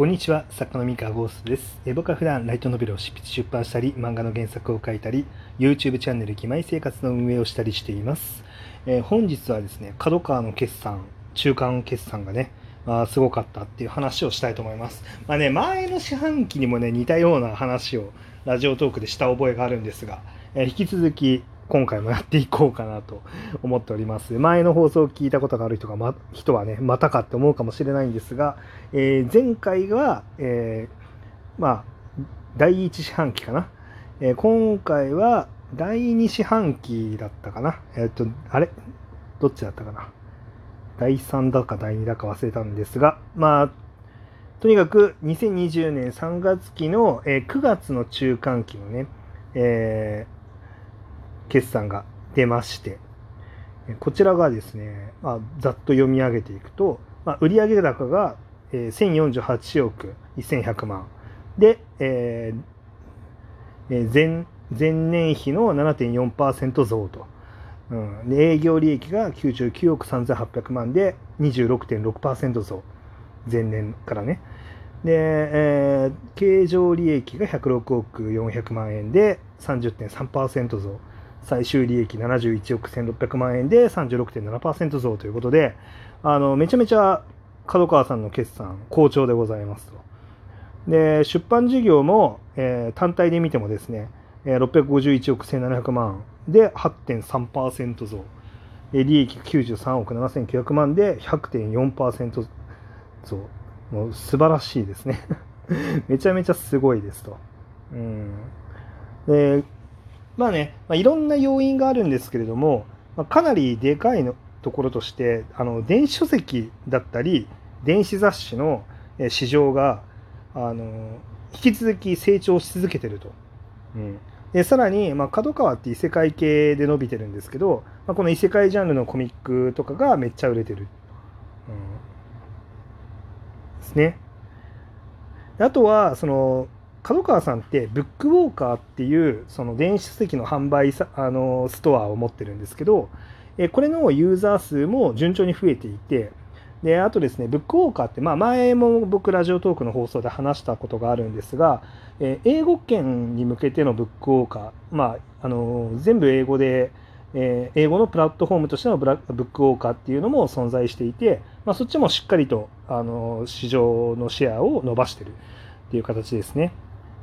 こんにちは、作家の三河ゴーストです。え僕は普段ライトノベルを執筆出版したり、漫画の原作を書いたり、YouTube チャンネル義妹生活の運営をしたりしています。えー本日はですね、角川の決算、中間決算がね、あすごかったっていう話をしたいと思います。まあね、前の四半期にもね、似たような話をラジオトークでした覚えがあるんですが、えー引き続き今回もやっていこうかなと思っております。前の放送を聞いたことがある人が、ま、人はね、またかって思うかもしれないんですが、えー前回は、えーまあ、第1四半期かな。えー今回は第2四半期だったかな。えっ、と、あれ？どっちだったかな？第3だか第2だか忘れたんですが、まあ、とにかく2020年3月期の、えー9月の中間期のね、えー決算が出まして、こちらがですね、まあ、ざっと読み上げていくと、まあ、売上高が、1048億1100万。で、えーえ前前年比の7.4%増と、うん、営業利益が99億3800万で26.6%増。前年からね。で、えー経常利益が106億400万円で30.3%増。最終利益71億1600万円で36.7%増ということであのめちゃめちゃ角川さんの決算好調でございますと。で出版事業も、えー単体で見てもですねえー651億1700万で8.3%増。利益93億7900万で100.4%増。もう素晴らしいですね。めちゃめちゃすごいですと。うん、でまあね、まあ、いろんな要因があるんですけれども、まあ、かなりでかいのところとしてあの電子書籍だったり電子雑誌の市場があの引き続き成長し続けてると。うん、でさらに、まあ、角川って異世界系で伸びてるんですけど、まあ、この異世界ジャンルのコミックとかがめっちゃ売れてる。うん、ですね。あとはその角川さんってブックウォーカーっていうその電子書籍の販売さあのストアを持ってるんですけどえこれのユーザー数も順調に増えていてであとですねブックウォーカーって、まあ、前も僕ラジオトークの放送で話したことがあるんですが、え英語圏に向けてのブックウォーカー、まあ、あの全部英語で、え英語のプラットフォームとしてのブラブックウォーカーっていうのも存在していて、まあ、そっちもしっかりとあの市場のシェアを伸ばしてるっていう形ですね。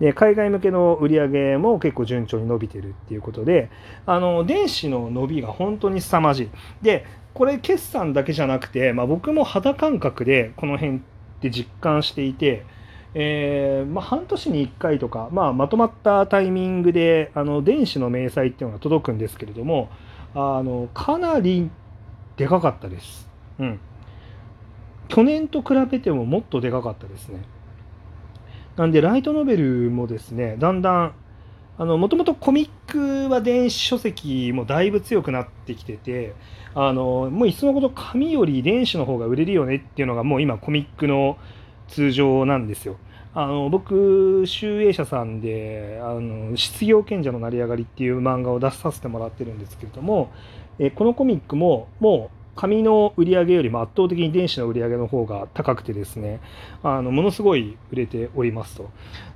で海外向けの売り上げも結構順調に伸びてるっていうことであの電子の伸びが本当に凄まじい。でこれ決算だけじゃなくて、まあ、僕も肌感覚でこの辺って実感していて、えーまあ、半年に1回とか、まあ、まとまったタイミングであの電子の明細っていうのが届くんですけれどもあのかなりでかかったです。うん去年と比べてももっとでかかったですね。なんで、ライトノベルもですね、だんだん、あの、もともとコミックは電子書籍もだいぶ強くなってきてて、あの、もういっそのこと紙より電子の方が売れるよねっていうのがもう今コミックの通常なんですよ。あの、僕、集英社さんで、あの、失業賢者の成り上がりっていう漫画を出させてもらってるんですけれども、えこのコミックももう紙の売り上げよりも圧倒的に電子の売り上げの方が高くてですねあのものすごい売れておりますと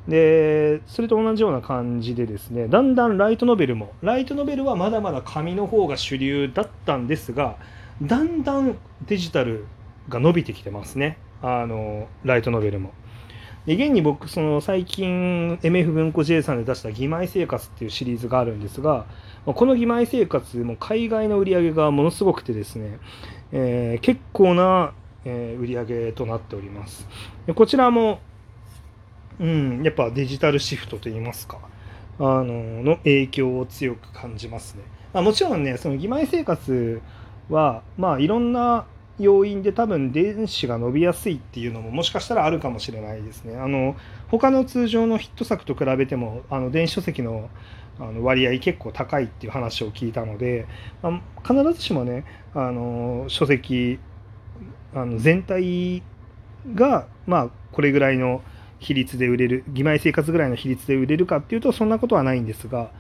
でそれと同じような感じでですねだんだんライトノベルもライトノベルはまだまだ紙の方が主流だったんですがだんだんデジタルが伸びてきてますねあのライトノベルも。で現に僕その最近 MF 文庫 J さんで出した「義妹生活」っていうシリーズがあるんですがこの義妹生活も海外の売り上げがものすごくてですね、えー結構な、えー売り上げとなっておりますこちらも、うん、やっぱデジタルシフトといいますかあのの影響を強く感じますね、あ、もちろんねその義妹生活はまあいろんな要因で多分電子が伸びやすいっていうのももしかしたらあるかもしれないですね。あの他の通常のヒット作と比べてもあの電子書籍のあの割合結構高いっていう話を聞いたので、まあ必ずしもねあの書籍あの全体がまあこれぐらいの比率で売れる義妹生活ぐらいの比率で売れるかっていうとそんなことはないんですが、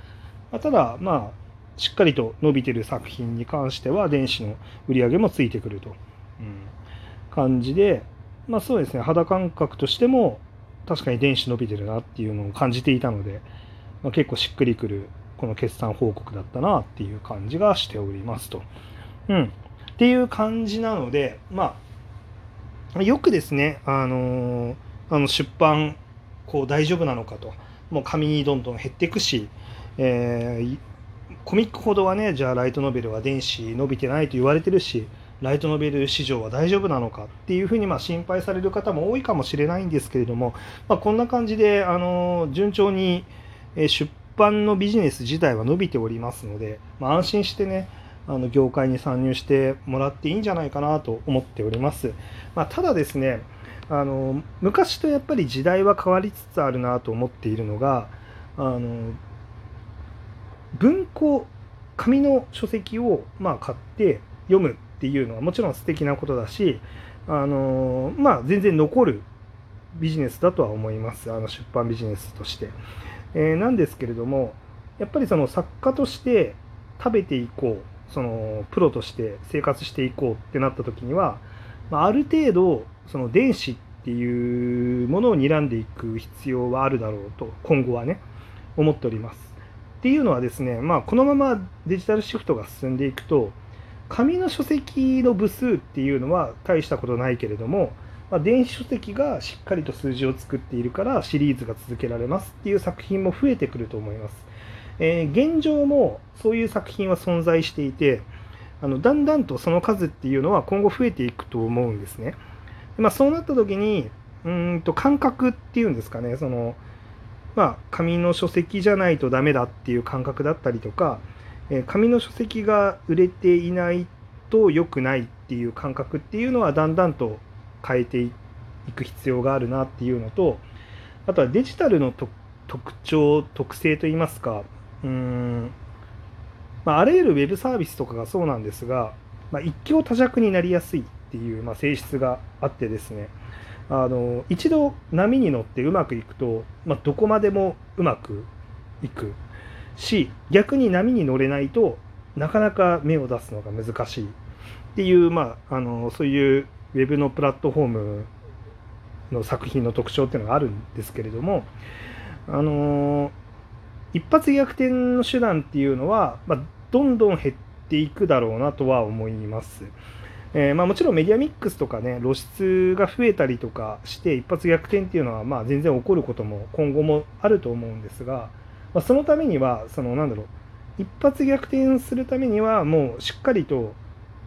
まあただまあしっかりと伸びてる作品に関しては電子の売り上げもついてくると、うん。感じでまあそうですね肌感覚としても確かに電子伸びてるなっていうのを感じていたので、まあ、結構しっくりくるこの決算報告だったなっていう感じがしておりますと。うん、っていう感じなのでまあよくですねあのー、あの出版こう大丈夫なのかともう紙にどんどん減っていくし、えー、コミックほどはねじゃあライトノベルは電子伸びてないと言われてるしライトノベル市場は大丈夫なのかっていうふうにま心配される方も多いかもしれないんですけれども、まあ、こんな感じであの順調に出版のビジネス自体は伸びておりますので、まあ、安心してねあの業界に参入してもらっていいんじゃないかなと思っております。まあ、ただですねあの昔とやっぱり時代は変わりつつあるなと思っているのがあの文庫紙の書籍をまあ買って読むっていうのはもちろん素敵なことだしあのまあ全然残るビジネスだとは思いますあの出版ビジネスとして、えー、なんですけれどもやっぱりその作家として食べていこうそのプロとして生活していこうってなった時には、まあ、る程度その電子っていうものを睨んでいく必要はあるだろうと今後はね思っております。っていうのはですねまあこのままデジタルシフトが進んでいくと紙の書籍の部数っていうのは大したことないけれども、まあ、電子書籍がしっかりと数字を作っているからシリーズが続けられますっていう作品も増えてくると思います。えー、現状もそういう作品は存在していてあのだんだんとその数っていうのは今後増えていくと思うんですね。まあ、そうなった時にうんと感覚っていうんですかねそのまあ紙の書籍じゃないとダメだっていう感覚だったりとかえ紙の書籍が売れていないと良くないっていう感覚っていうのはだんだんと変えていく必要があるなっていうのとあとはデジタルの特徴特性といいますかうん、まあ、あらゆるウェブサービスとかがそうなんですが、まあ、一強多弱になりやすいっていう、まあ、性質があってですねあの一度波に乗ってうまくいくと、まあ、どこまでもうまくいく。し逆に波に乗れないとなかなか芽を出すのが難しいっていう、まあ、あのそういうウェブのプラットフォームの作品の特徴っていうのがあるんですけれどもあの一発逆転の手段っていうのは、まあ、どんどん減っていくだろうなとは思います。えー、まあ、もちろんメディアミックスとかね露出が増えたりとかして一発逆転っていうのはまあ全然起こることも今後もあると思うんですがまあ、そのためにはそのなんだろう一発逆転するためにはもうしっかりと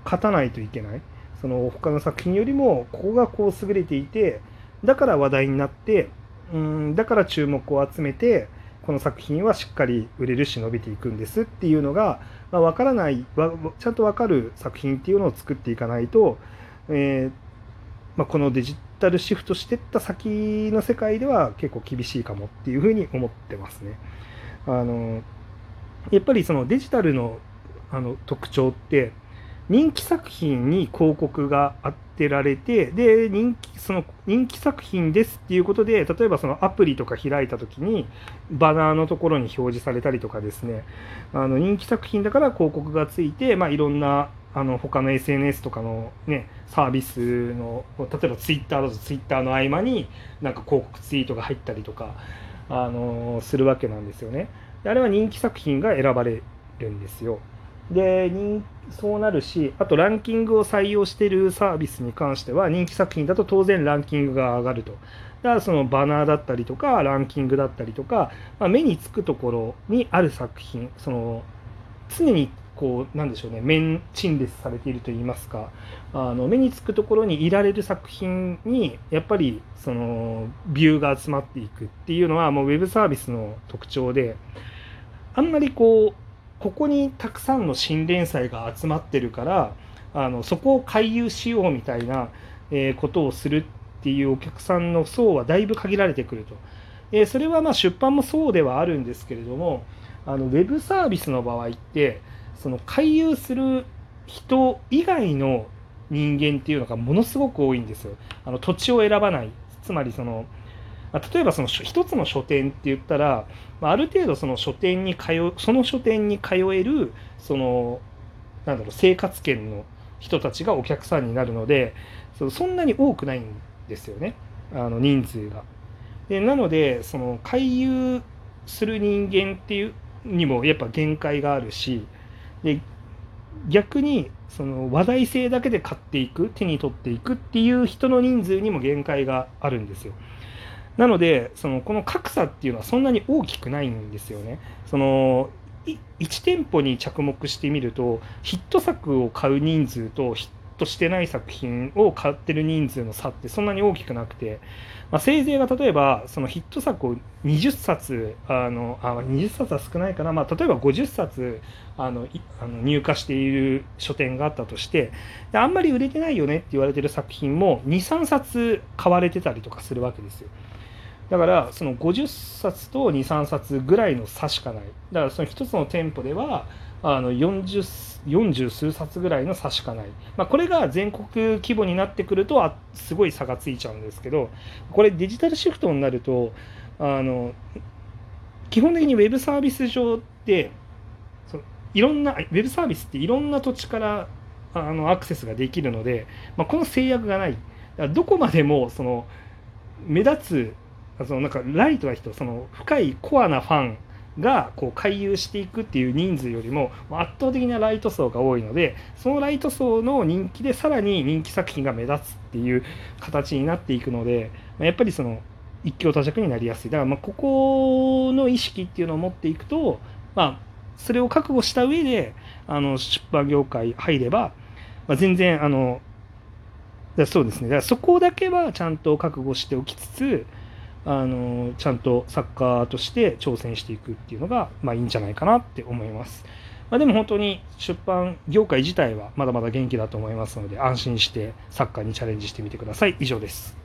勝たないといけないその他の作品よりもここがこう優れていてだから話題になってうんだから注目を集めてこの作品はしっかり売れるし伸びていくんですっていうのが、まあ、分からないちゃんと分かる作品っていうのを作っていかないと、えーまあ、このデジタルシフトしてった先の世界では結構厳しいかもっていうふうに思ってますね。あのやっぱりそのデジタルのあの特徴って人気作品に広告が当てられてで人気その人気作品ですっていうことで例えばそのアプリとか開いた時にバナーのところに表示されたりとかですねあの人気作品だから広告がついて、まあ、いろんなあの他の SNS とかの、ね、サービスの例えば Twitter だと Twitter の合間になんか広告ツイートが入ったりとかあのするわけなんですよね。あれは人気作品が選ばれるんですよ。でそうなるしあとランキングを採用しているサービスに関しては人気作品だと当然ランキングが上がると。だからそのバナーだったりとかランキングだったりとか、まあ、目につくところにある作品その常にこうなんでしょうね面陳列されているといいますかあの目につくところにいられる作品にやっぱりそのビューが集まっていくっていうのはもうウェブサービスの特徴であんまりこうここにたくさんの新連載が集まってるからあのそこを回遊しようみたいな、えー、ことをするっていうお客さんの層はだいぶ限られてくると。えー、それはま出版もそうではあるんですけれどもあのウェブサービスの場合ってその回遊する人以外の人間っていうのがものすごく多いんですよ。あの土地を選ばないつまりそのま例えばその一つの書店って言ったらまある程度その書店に通うその書店に通えるそのなんだろう生活圏の人たちがお客さんになるのでそんなに多くないんですよねあの人数が。でなのでその回遊する人間っていうにもやっぱ限界があるしで逆にその話題性だけで買っていく手に取っていくっていう人の人数にも限界があるんですよ。なのでそのこの格差っていうのはそんなに大きくないんですよね。その1店舗に着目してみるとヒット作を買う人数とヒットしてない作品を買ってる人数の差ってそんなに大きくなくて、まあ、せいぜいが例えばそのヒット作を20冊あのあ20冊は少ないかな、まあ、例えば50冊あのあの入荷している書店があったとしてあんまり売れてないよねって言われてる作品も23冊買われてたりとかするわけですよ。だからその50冊と23冊ぐらいの差しかない。だからその1つの店舗ではあの 40, 40数冊ぐらいの差しかない、まあ、これが全国規模になってくるとあすごい差がついちゃうんですけどこれデジタルシフトになるとあの基本的にウェブサービス上ってそのいろんなウェブサービスっていろんな土地からあのアクセスができるので、まあ、この制約がない。どこまでもその目立つそのなんかライトな人その深いコアなファンがこう回遊していくっていう人数よりも圧倒的なライト層が多いのでそのライト層の人気でさらに人気作品が目立つっていう形になっていくのでやっぱりその一強多弱になりやすい。だからまあここの意識っていうのを持っていくとまあそれを覚悟した上であの出版業界入れば、まあ、全然あのそうですね。だからそこだけはちゃんと覚悟しておきつつあのちゃんとサッカーとして挑戦していくっていうのが、まあ、いいんじゃないかなって思います。まあ、でも本当に出版業界自体はまだまだ元気だと思いますので安心してサッカーにチャレンジしてみてください。以上です。